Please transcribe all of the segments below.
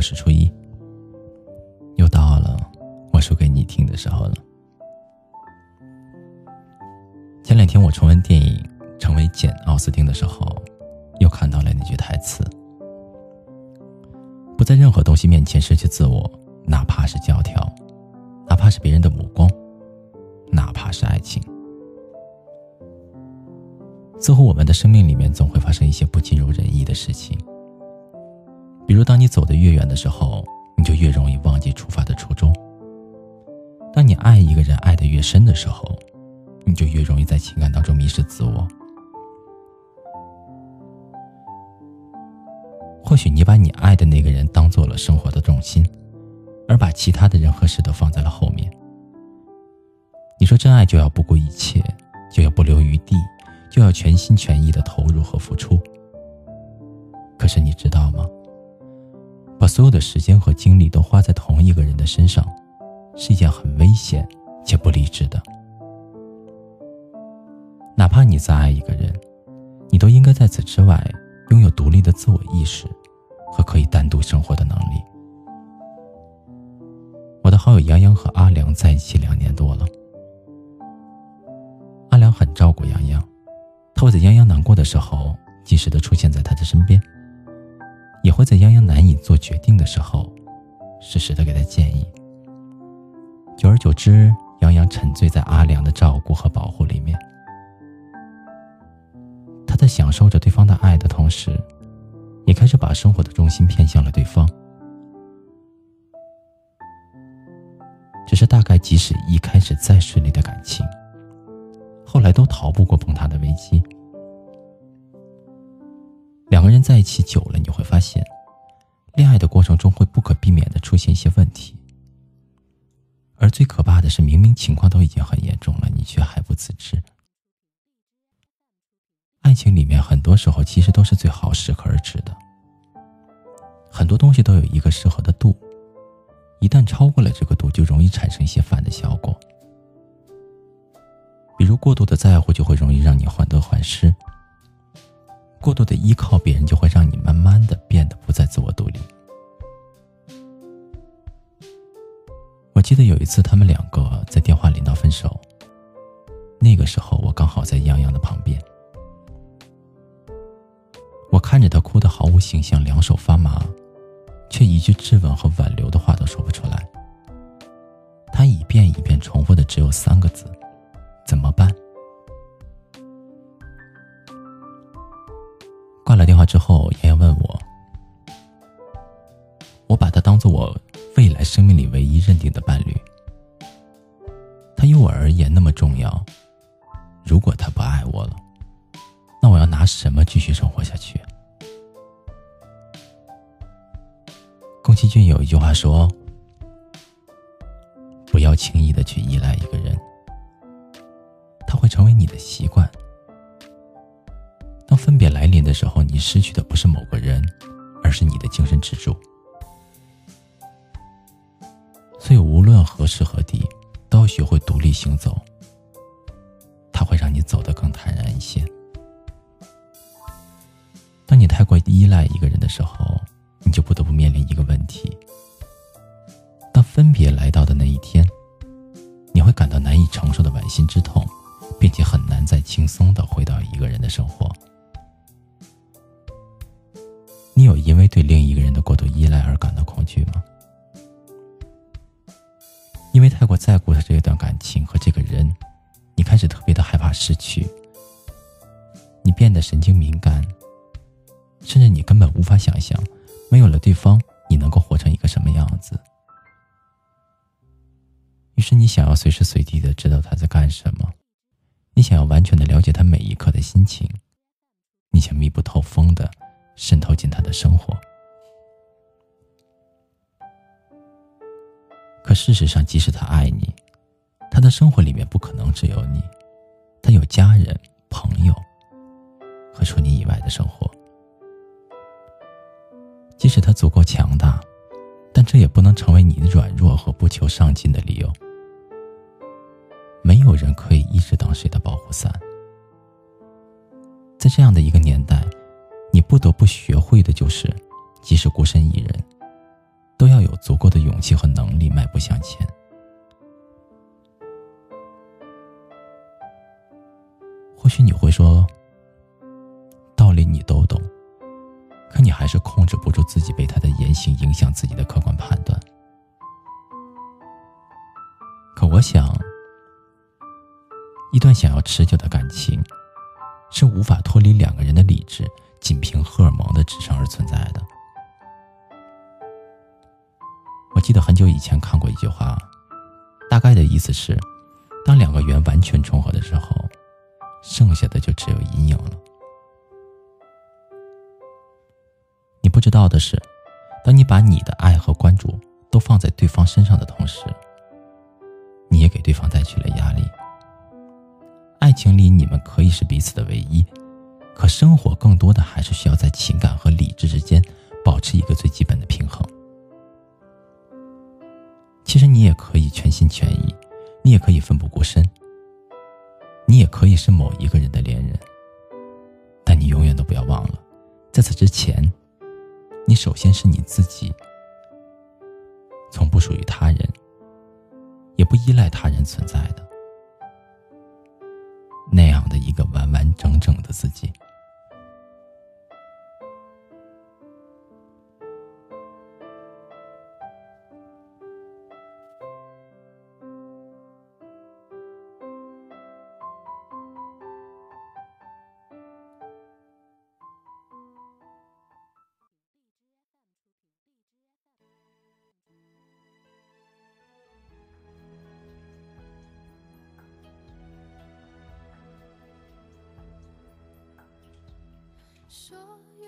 我是初一，又到了我说给你听的时候了。前两天我重温电影《成为简·奥斯汀》的时候，又看到了那句台词：“不在任何东西面前失去自我，哪怕是教条，哪怕是别人的目光，哪怕是爱情。”似乎我们的生命里面总会发生一些不尽如人意的事情。比如，当你走得越远的时候，你就越容易忘记出发的初衷；当你爱一个人爱得越深的时候，你就越容易在情感当中迷失自我。或许你把你爱的那个人当做了生活的重心，而把其他的人和事都放在了后面。你说真爱就要不顾一切，就要不留余地，就要全心全意的投入和付出。可是你知道吗？把所有的时间和精力都花在同一个人的身上，是一件很危险且不理智的。哪怕你再爱一个人，你都应该在此之外拥有独立的自我意识和可以单独生活的能力。我的好友杨洋和阿良在一起两年多了，阿良很照顾杨洋，他会在杨洋难过的时候及时的出现在他的身边。也会在杨洋难以做决定的时候，适时的给他建议。久而久之，杨洋沉醉在阿良的照顾和保护里面。他在享受着对方的爱的同时，也开始把生活的重心偏向了对方。只是大概，即使一开始再顺利的感情，后来都逃不过崩塌的危机。两个人在一起久了，你会发现，恋爱的过程中会不可避免的出现一些问题。而最可怕的是，明明情况都已经很严重了，你却还不自知。爱情里面很多时候其实都是最好适可而止的，很多东西都有一个适合的度，一旦超过了这个度，就容易产生一些反的效果。比如过度的在乎，就会容易让你患得患失。过度的依靠别人，就会让你慢慢的变得不再自我独立。我记得有一次，他们两个在电话里闹分手。那个时候，我刚好在杨洋的旁边，我看着他哭得毫无形象，两手发麻，却一句质问和挽留的话都说不出来。他一遍一遍重复的只有三个字：怎么办？之后，洋洋问我：“我把他当做我未来生命里唯一认定的伴侣，他于我而言那么重要。如果他不爱我了，那我要拿什么继续生活下去？”宫崎骏有一句话说：“不要轻易的去依赖一个人，他会成为你的习惯。”当分别来临的时候，你失去的不是某个人，而是你的精神支柱。所以，无论何时何地，都要学会独立行走。它会让你走得更坦然一些。当你太过依赖一个人的时候，你就不得不面临一个问题：当分别过在乎他这一段感情和这个人，你开始特别的害怕失去。你变得神经敏感，甚至你根本无法想象，没有了对方，你能够活成一个什么样子。于是你想要随时随地的知道他在干什么，你想要完全的了解他每一刻的心情，你想密不透风的。渗透进他的生活，可事实上，即使他爱你，他的生活里面不可能只有你，他有家人、朋友和除你以外的生活。即使他足够强大，但这也不能成为你的软弱和不求上进的理由。没有人可以一直当谁的保护伞，在这样的一个年代。你不得不学会的就是，即使孤身一人，都要有足够的勇气和能力迈步向前。或许你会说，道理你都懂，可你还是控制不住自己被他的言行影响自己的客观判断。可我想，一段想要持久的感情，是无法脱离两个人的理智，仅凭荷尔蒙的支撑而存在的。我记得很久以前看过一句话，大概的意思是，当两个圆完全重合的时候。剩下的就只有阴影了。你不知道的是，当你把你的爱和关注都放在对方身上的同时，你也给对方带去了压力。爱情里，你们可以是彼此的唯一，可生活更多的还是需要在情感和理智之间保持一个最基本的平衡。全心全意，你也可以奋不顾身。你也可以是某一个人的恋人，但你永远都不要忘了，在此之前，你首先是你自己，从不属于他人，也不依赖他人存在的那样的一个完完整整的自己。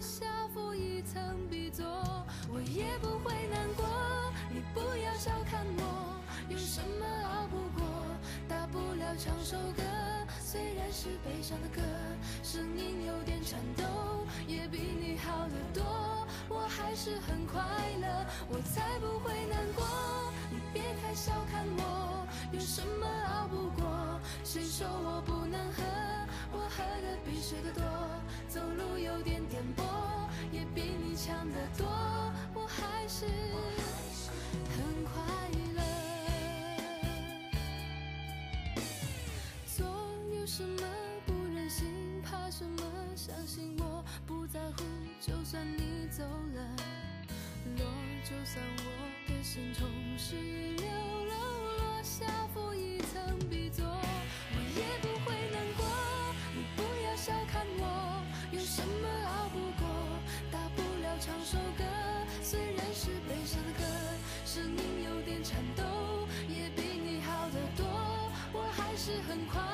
下负一层必做，我也不会难过。你不要小看我，有什么熬不过？大不了唱首歌，虽然是悲伤的歌，声音有点颤抖，也比你好得多。我还是很快乐，我才不会难过。你别太小看我，有什么熬不过？谁说我不能喝？我喝的比谁的多，走路有点颠簸。也比你强得多，我还是很快乐。做有什么不忍心，怕什么？相信我不在乎，就算你走了，落就算我的心从十六楼落下，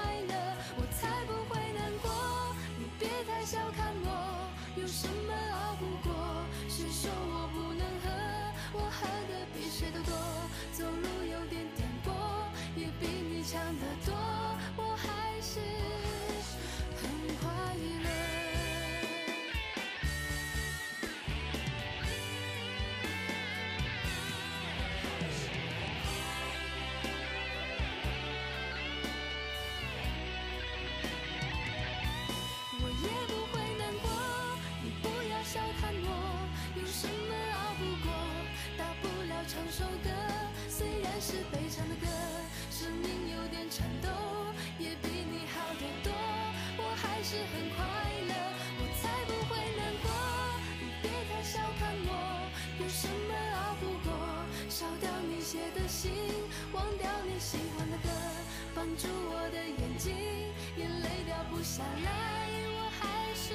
快乐，我才不会难过。你别太小看我，有什么熬不过？谁说我不能喝？我喝的比谁都多，走路有点颠簸，也比你强得多。是悲伤的歌声音有点颤抖也比你好得多。我还是很快乐我才不会难过。你别太小看我有什么熬不过？烧掉你写的信忘掉你喜欢的歌绑住我的眼睛眼泪掉不下来。我还是